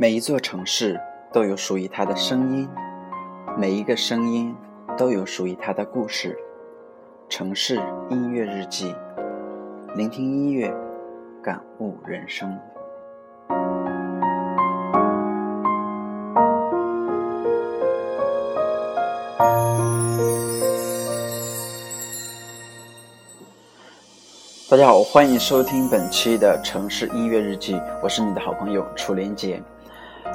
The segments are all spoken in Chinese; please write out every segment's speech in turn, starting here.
每一座城市都有属于它的声音，每一个声音都有属于它的故事。城市音乐日记，聆听音乐，感悟人生。大家好，欢迎收听本期的城市音乐日记，我是你的好朋友楚连杰。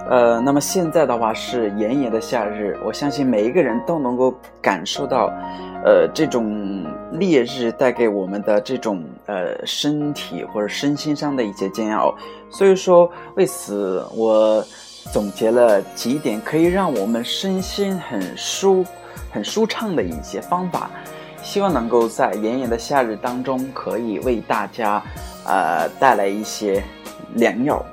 呃，那么现在的话是炎炎的夏日，我相信每一个人都能够感受到，呃，这种烈日带给我们的这种呃身体或者身心上的一些煎熬。所以说，为此我总结了几点可以让我们身心很舒、很舒畅的一些方法，希望能够在炎炎的夏日当中，可以为大家呃带来一些良药。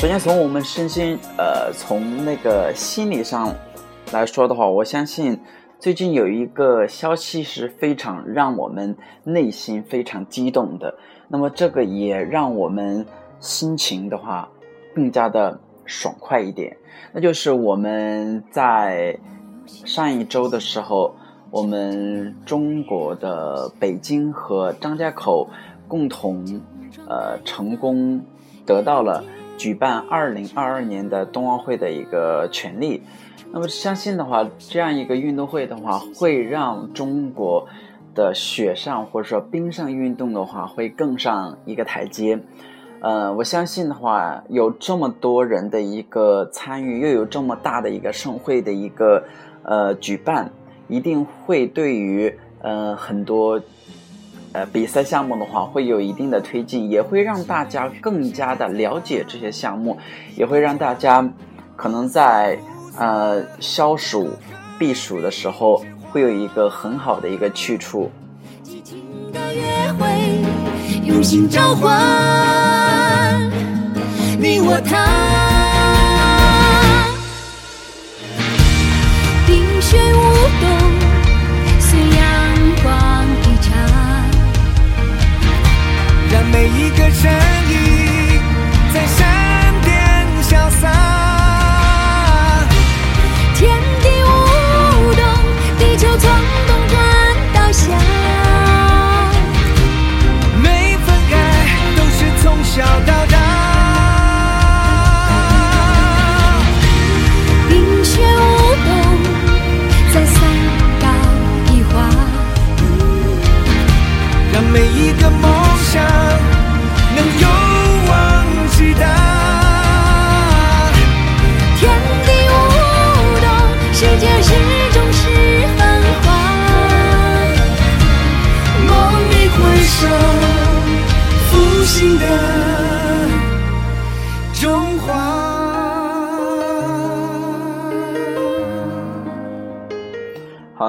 首先，从我们身心，呃，从那个心理上来说的话，我相信最近有一个消息是非常让我们内心非常激动的。那么，这个也让我们心情的话更加的爽快一点。那就是我们在上一周的时候，我们中国的北京和张家口共同呃成功得到了。举办二零二二年的冬奥会的一个权利，那么相信的话，这样一个运动会的话，会让中国的雪上或者说冰上运动的话，会更上一个台阶。呃，我相信的话，有这么多人的一个参与，又有这么大的一个盛会的一个呃举办，一定会对于呃很多。呃，比赛项目的话会有一定的推进，也会让大家更加的了解这些项目，也会让大家可能在呃消暑避暑的时候会有一个很好的一个去处。用心召唤你我他。身影在山巅潇洒，天地舞动，地球从东端到西，每分开都是从小。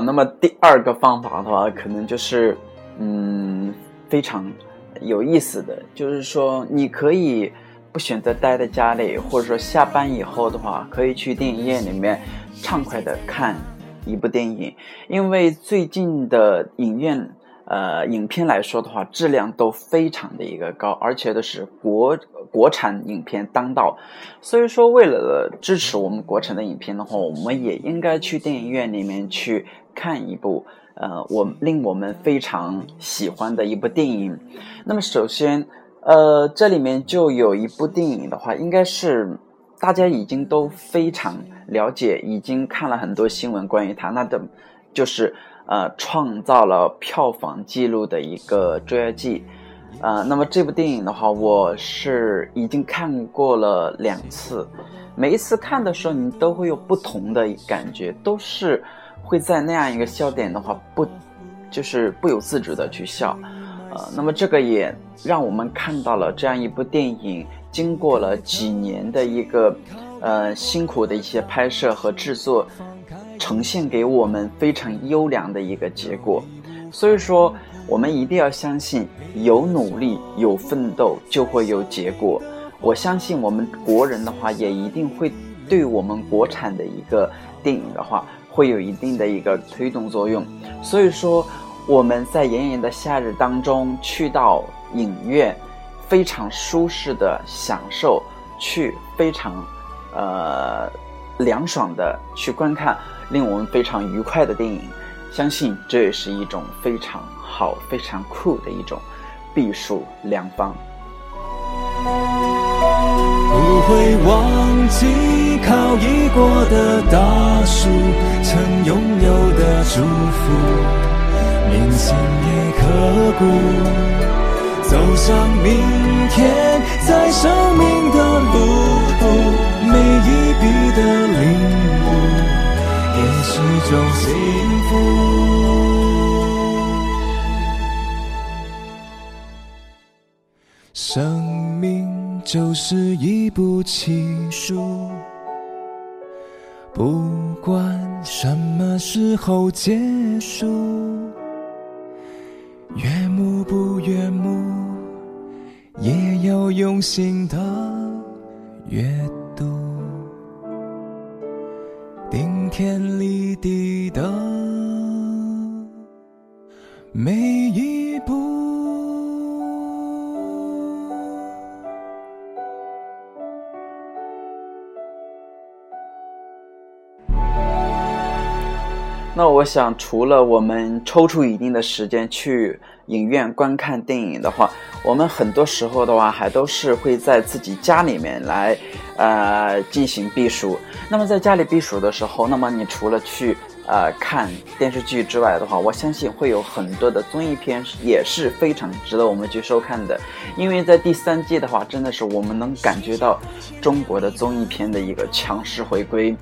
那么第二个方法的话，可能就是，嗯，非常有意思的，就是说，你可以不选择待在家里，或者说下班以后的话，可以去电影院里面畅快的看一部电影，因为最近的影院。呃，影片来说的话，质量都非常的一个高，而且都是国国产影片当道，所以说为了支持我们国产的影片的话，我们也应该去电影院里面去看一部呃，我令我们非常喜欢的一部电影。那么首先，呃，这里面就有一部电影的话，应该是大家已经都非常了解，已经看了很多新闻关于它，那的。就是呃创造了票房记录的一个《捉妖记》。呃，那么这部电影的话，我是已经看过了两次，每一次看的时候，你都会有不同的感觉，都是会在那样一个笑点的话，不就是不由自主的去笑。呃，那么这个也让我们看到了这样一部电影，经过了几年的一个呃辛苦的一些拍摄和制作，呈现给我们非常优良的一个结果。所以说。我们一定要相信，有努力、有奋斗，就会有结果。我相信我们国人的话，也一定会对我们国产的一个电影的话，会有一定的一个推动作用。所以说，我们在炎炎的夏日当中去到影院，非常舒适的享受，去非常呃凉爽的去观看令我们非常愉快的电影，相信这也是一种非常。好，非常酷的一种避暑良方。不会忘记靠倚过的大树，曾拥有的祝福，铭心也刻骨。走向明天，在生命的路途，每一笔的，种幸福。生命就是一部情书，不管什么时候结束，悦目不悦目，也要用心的阅读，天立地的每一步。那我想，除了我们抽出一定的时间去影院观看电影的话，我们很多时候的话，还都是会在自己家里面来，呃，进行避暑。那么在家里避暑的时候，那么你除了去。呃，看电视剧之外的话，我相信会有很多的综艺片也是非常值得我们去收看的。因为在第三季的话，真的是我们能感觉到中国的综艺片的一个强势回归。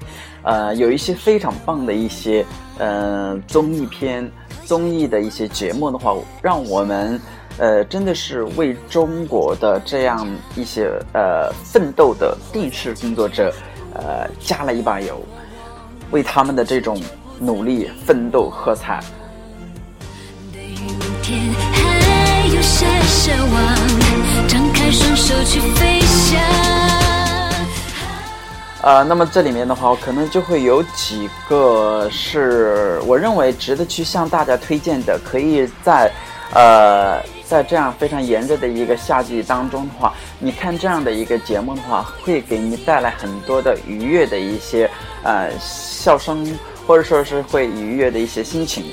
呃，有一些非常棒的一些呃综艺片、综艺的一些节目的话，让我们呃真的是为中国的这样一些呃奋斗的电视工作者呃加了一把油，为他们的这种。努力奋斗喝彩。呃，那么这里面的话，可能就会有几个是我认为值得去向大家推荐的，可以在呃在这样非常炎热的一个夏季当中的话，你看这样的一个节目的话，会给你带来很多的愉悦的一些呃笑声。或者说是会愉悦的一些心情，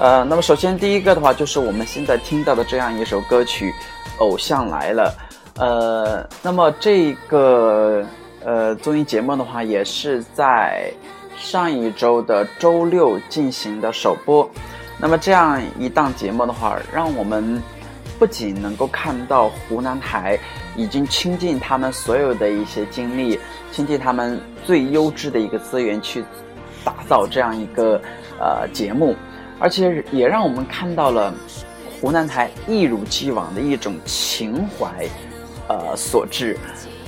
呃，那么首先第一个的话，就是我们现在听到的这样一首歌曲《偶像来了》，呃，那么这个呃综艺节目的话，也是在上一周的周六进行的首播。那么这样一档节目的话，让我们不仅能够看到湖南台已经倾尽他们所有的一些精力，倾尽他们最优质的一个资源去。打造这样一个呃节目，而且也让我们看到了湖南台一如既往的一种情怀，呃所致，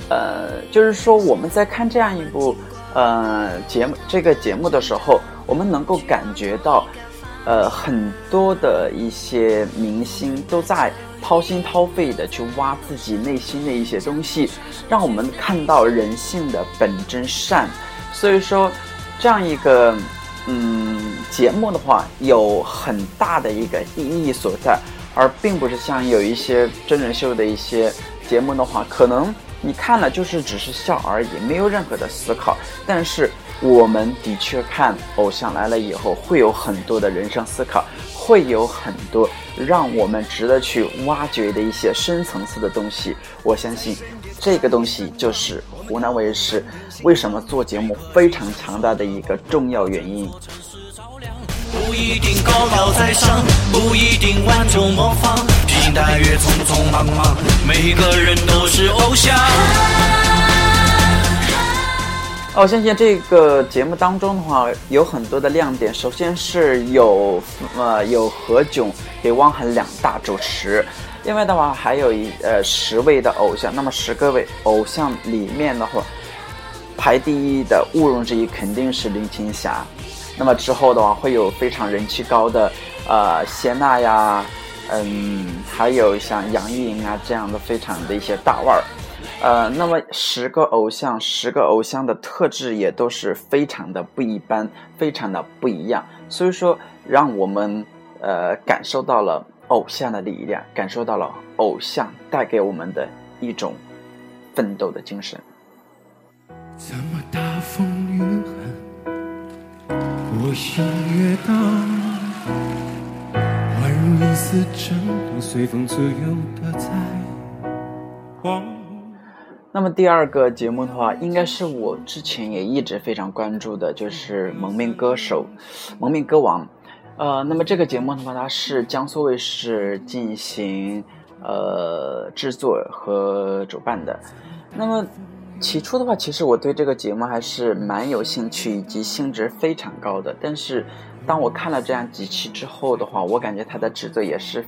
呃，就是说我们在看这样一部呃节目这个节目的时候，我们能够感觉到，呃很多的一些明星都在掏心掏肺的去挖自己内心的一些东西，让我们看到人性的本真善，所以说。这样一个嗯节目的话，有很大的一个意义所在，而并不是像有一些真人秀的一些节目的话，可能你看了就是只是笑而已，没有任何的思考。但是我们的确看《偶像来了》以后，会有很多的人生思考，会有很多让我们值得去挖掘的一些深层次的东西。我相信。这个东西就是湖南卫视为什么做节目非常强大的一个重要原因。不一定高高在上，不一定万众模仿，披星戴月，匆匆忙忙，每个人都是偶像。哦，我相信这个节目当中的话，有很多的亮点。首先是有呃有何炅给汪涵两大主持，另外的话还有一呃十位的偶像。那么十个位偶像里面的话，排第一的毋庸置疑肯定是林青霞。那么之后的话会有非常人气高的呃谢娜呀，嗯，还有像杨钰莹啊这样的非常的一些大腕儿。呃，那么十个偶像，十个偶像的特质也都是非常的不一般，非常的不一样。所以说，让我们呃感受到了偶像的力量，感受到了偶像带给我们的一种奋斗的精神。怎么大风雨狠，我心越荡，宛如一丝尘土，随风自由的在晃。那么第二个节目的话，应该是我之前也一直非常关注的，就是《蒙面歌手》《蒙面歌王》。呃，那么这个节目的话，它是江苏卫视进行呃制作和主办的。那么起初的话，其实我对这个节目还是蛮有兴趣以及兴致非常高的。但是当我看了这样几期之后的话，我感觉它的制作也是。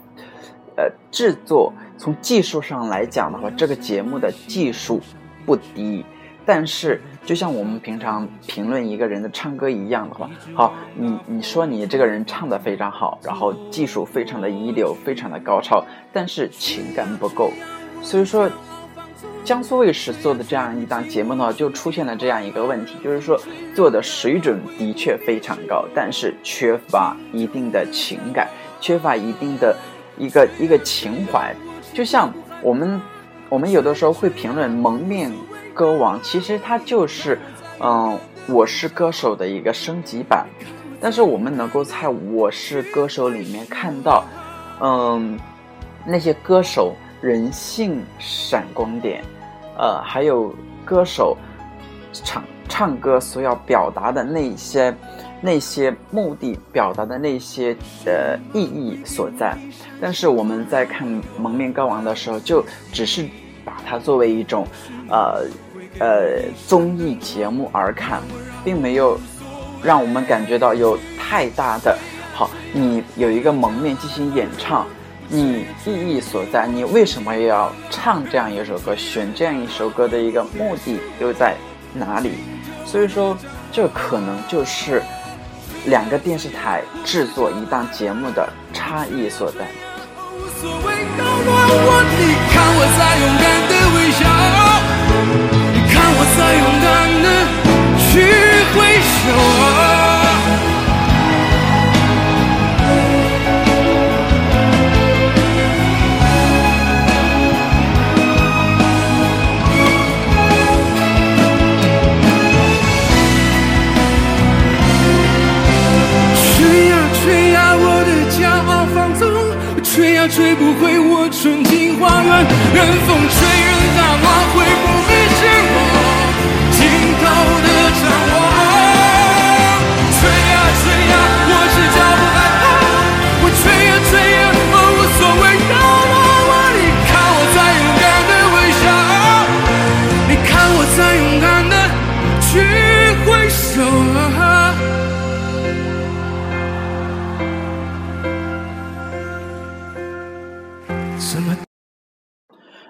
呃，制作从技术上来讲的话，这个节目的技术不低。但是，就像我们平常评论一个人的唱歌一样的话，好，你你说你这个人唱的非常好，然后技术非常的一流，非常的高超，但是情感不够。所以说，江苏卫视做的这样一档节目呢，就出现了这样一个问题，就是说做的水准的确非常高，但是缺乏一定的情感，缺乏一定的。一个一个情怀，就像我们我们有的时候会评论《蒙面歌王》，其实它就是嗯《我是歌手》的一个升级版。但是我们能够在《我是歌手》里面看到，嗯那些歌手人性闪光点，呃，还有歌手唱唱歌所要表达的那些。那些目的表达的那些呃意义所在，但是我们在看《蒙面歌王》的时候，就只是把它作为一种呃呃综艺节目而看，并没有让我们感觉到有太大的好。你有一个蒙面进行演唱，你意义所在，你为什么要唱这样一首歌，选这样一首歌的一个目的又在哪里？所以说，这可能就是。两个电视台制作一档节目的差异所在。再勇敢的去挥手啊！吹呀吹呀，我的骄傲放纵，吹呀吹不回我纯净花园。任风吹，任它乱，回不。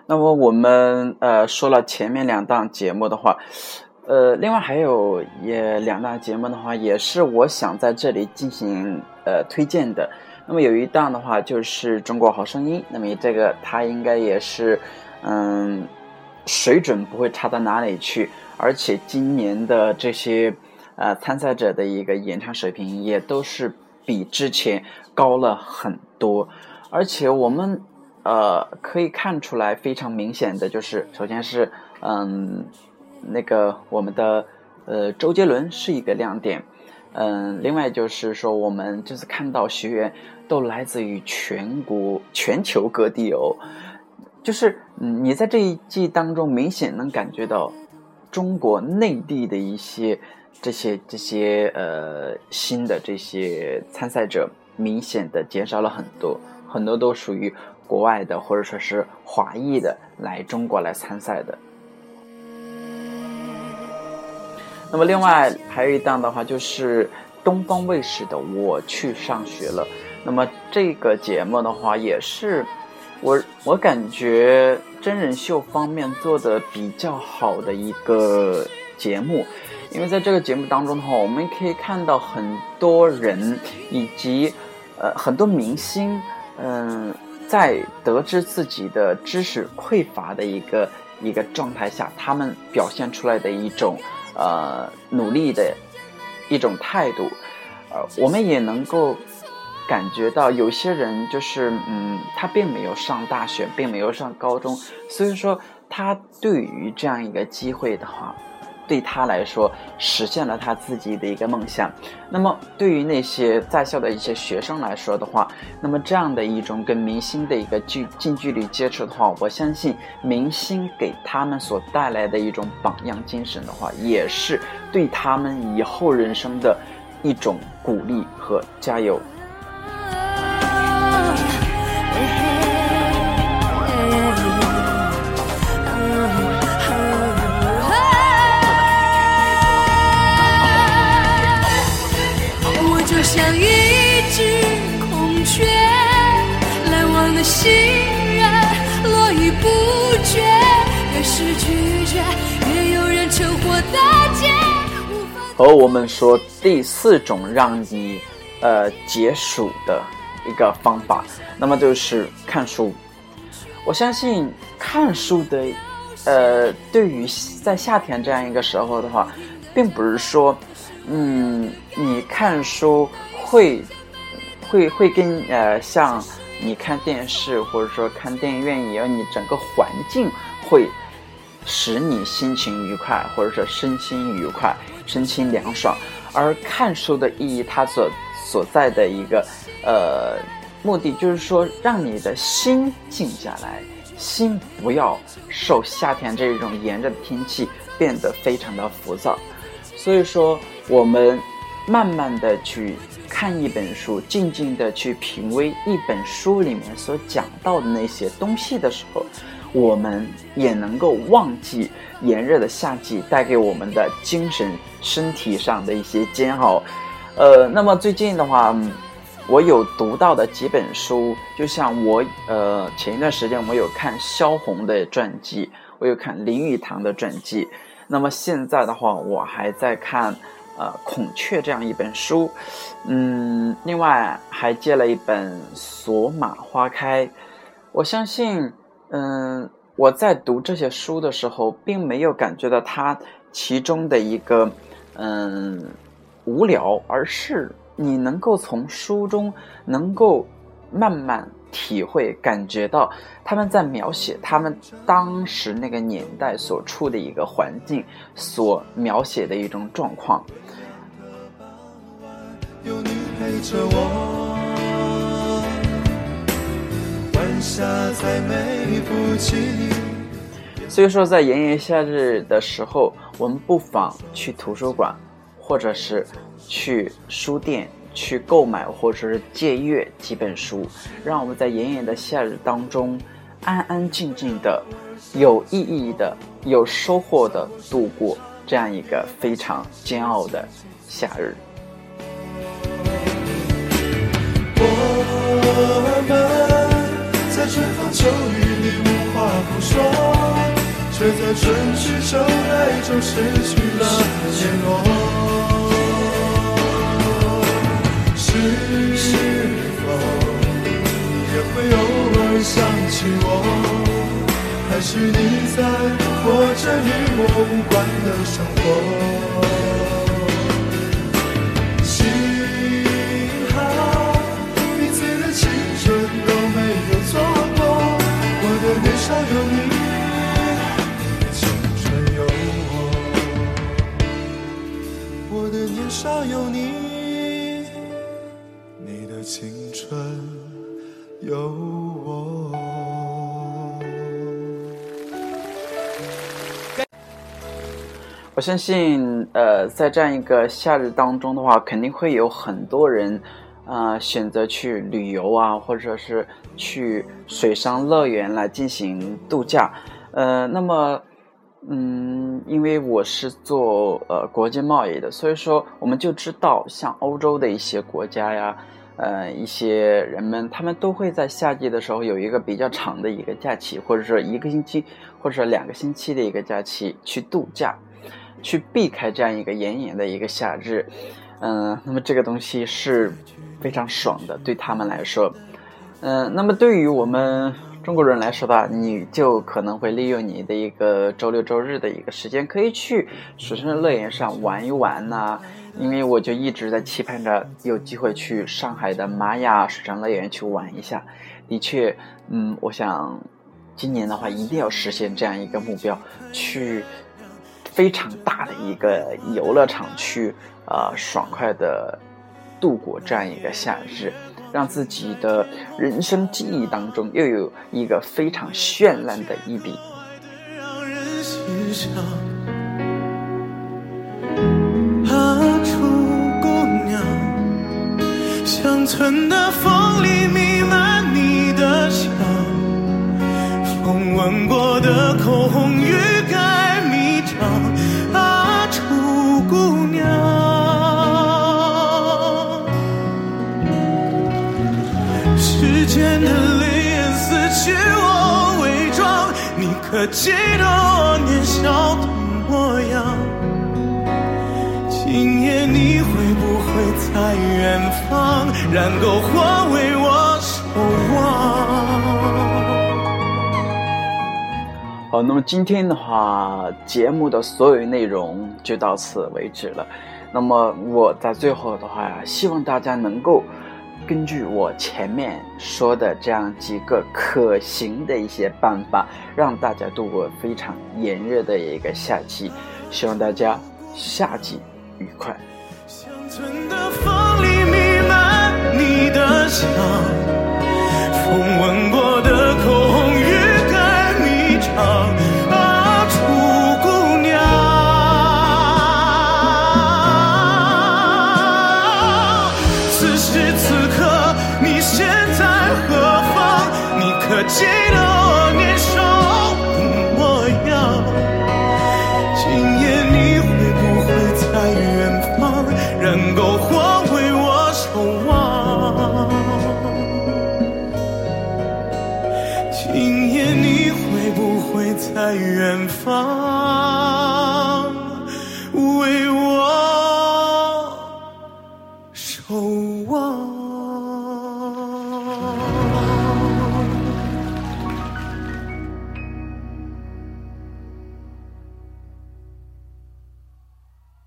那么我们呃说了前面两档节目的话，呃，另外还有也两档节目的话，也是我想在这里进行呃推荐的。那么有一档的话就是《中国好声音》，那么这个它应该也是嗯水准不会差到哪里去，而且今年的这些呃参赛者的一个演唱水平也都是比之前高了很多，而且我们。呃，可以看出来非常明显的就是，首先是嗯，那个我们的呃周杰伦是一个亮点，嗯，另外就是说我们这次看到学员都来自于全国、全球各地哦，就是嗯你在这一季当中明显能感觉到中国内地的一些这些这些呃新的这些参赛者明显的减少了很多，很多都属于国外的或者说是华裔的来中国来参赛的。那么另外还有一档的话就是东方卫视的《我去上学了》，那么这个节目的话也是我我感觉真人秀方面做的比较好的一个节目。因为在这个节目当中的话，我们可以看到很多人以及呃很多明星，嗯，在得知自己的知识匮乏的一个一个状态下，他们表现出来的一种呃努力的一种态度，呃，我们也能够感觉到有些人就是嗯，他并没有上大学，并没有上高中，所以说他对于这样一个机会的话。对他来说，实现了他自己的一个梦想。那么，对于那些在校的一些学生来说的话，那么这样的一种跟明星的一个距近距离接触的话，我相信明星给他们所带来的一种榜样精神的话，也是对他们以后人生的一种鼓励和加油。和我们说第四种让你呃解暑的一个方法，那么就是看书。我相信看书的呃，对于在夏天这样一个时候的话，并不是说嗯，你看书会会会跟呃像你看电视或者说看电影院一样，你整个环境会使你心情愉快，或者说身心愉快。身心凉爽，而看书的意义，它所所在的一个呃目的，就是说让你的心静下来，心不要受夏天这种炎热的天气变得非常的浮躁。所以说，我们慢慢的去看一本书，静静的去品味一本书里面所讲到的那些东西的时候。我们也能够忘记炎热的夏季带给我们的精神、身体上的一些煎熬。呃，那么最近的话，我有读到的几本书，就像我呃前一段时间我有看萧红的传记，我有看林语堂的传记。那么现在的话，我还在看呃《孔雀》这样一本书。嗯，另外还借了一本《索马花开》，我相信。嗯，我在读这些书的时候，并没有感觉到它其中的一个嗯无聊，而是你能够从书中能够慢慢体会、感觉到他们在描写他们当时那个年代所处的一个环境，所描写的一种状况。有你陪着我。所以说，在炎炎夏日的时候，我们不妨去图书馆，或者是去书店去购买，或者是借阅几本书，让我们在炎炎的夏日当中，安安静静的、有意义的、有收获的度过这样一个非常煎熬的夏日。却在春去秋来中失去了联络。是否你也会偶尔想起我？还是你在过着与我无关的生活？我相信，呃，在这样一个夏日当中的话，肯定会有很多人，呃，选择去旅游啊，或者是去水上乐园来进行度假。呃，那么，嗯，因为我是做呃国际贸易的，所以说我们就知道，像欧洲的一些国家呀，呃，一些人们，他们都会在夏季的时候有一个比较长的一个假期，或者说一个星期，或者说两个星期的一个假期去度假。去避开这样一个炎炎的一个夏日，嗯，那么这个东西是非常爽的，对他们来说，嗯，那么对于我们中国人来说吧，你就可能会利用你的一个周六周日的一个时间，可以去水上乐园上玩一玩呐。因为我就一直在期盼着有机会去上海的玛雅水上乐园去玩一下。的确，嗯，我想今年的话一定要实现这样一个目标，去。非常大的一个游乐场去，呃，爽快的度过这样一个夏日，让自己的人生记忆当中又有一个非常绚烂的一笔。啊，楚姑娘，乡村的风里弥漫你的香，风吻过的口红你可记得我年少的模样？今夜你会不会在远方，燃篝火为我守望？好，那么今天的话，节目的所有内容就到此为止了。那么我在最后的话，希望大家能够根据我前面说的这样几个可行的一些办法，让大家度过非常炎热的一个夏季。希望大家夏季愉快。你的，风吻过的此刻你身在何方？你可记得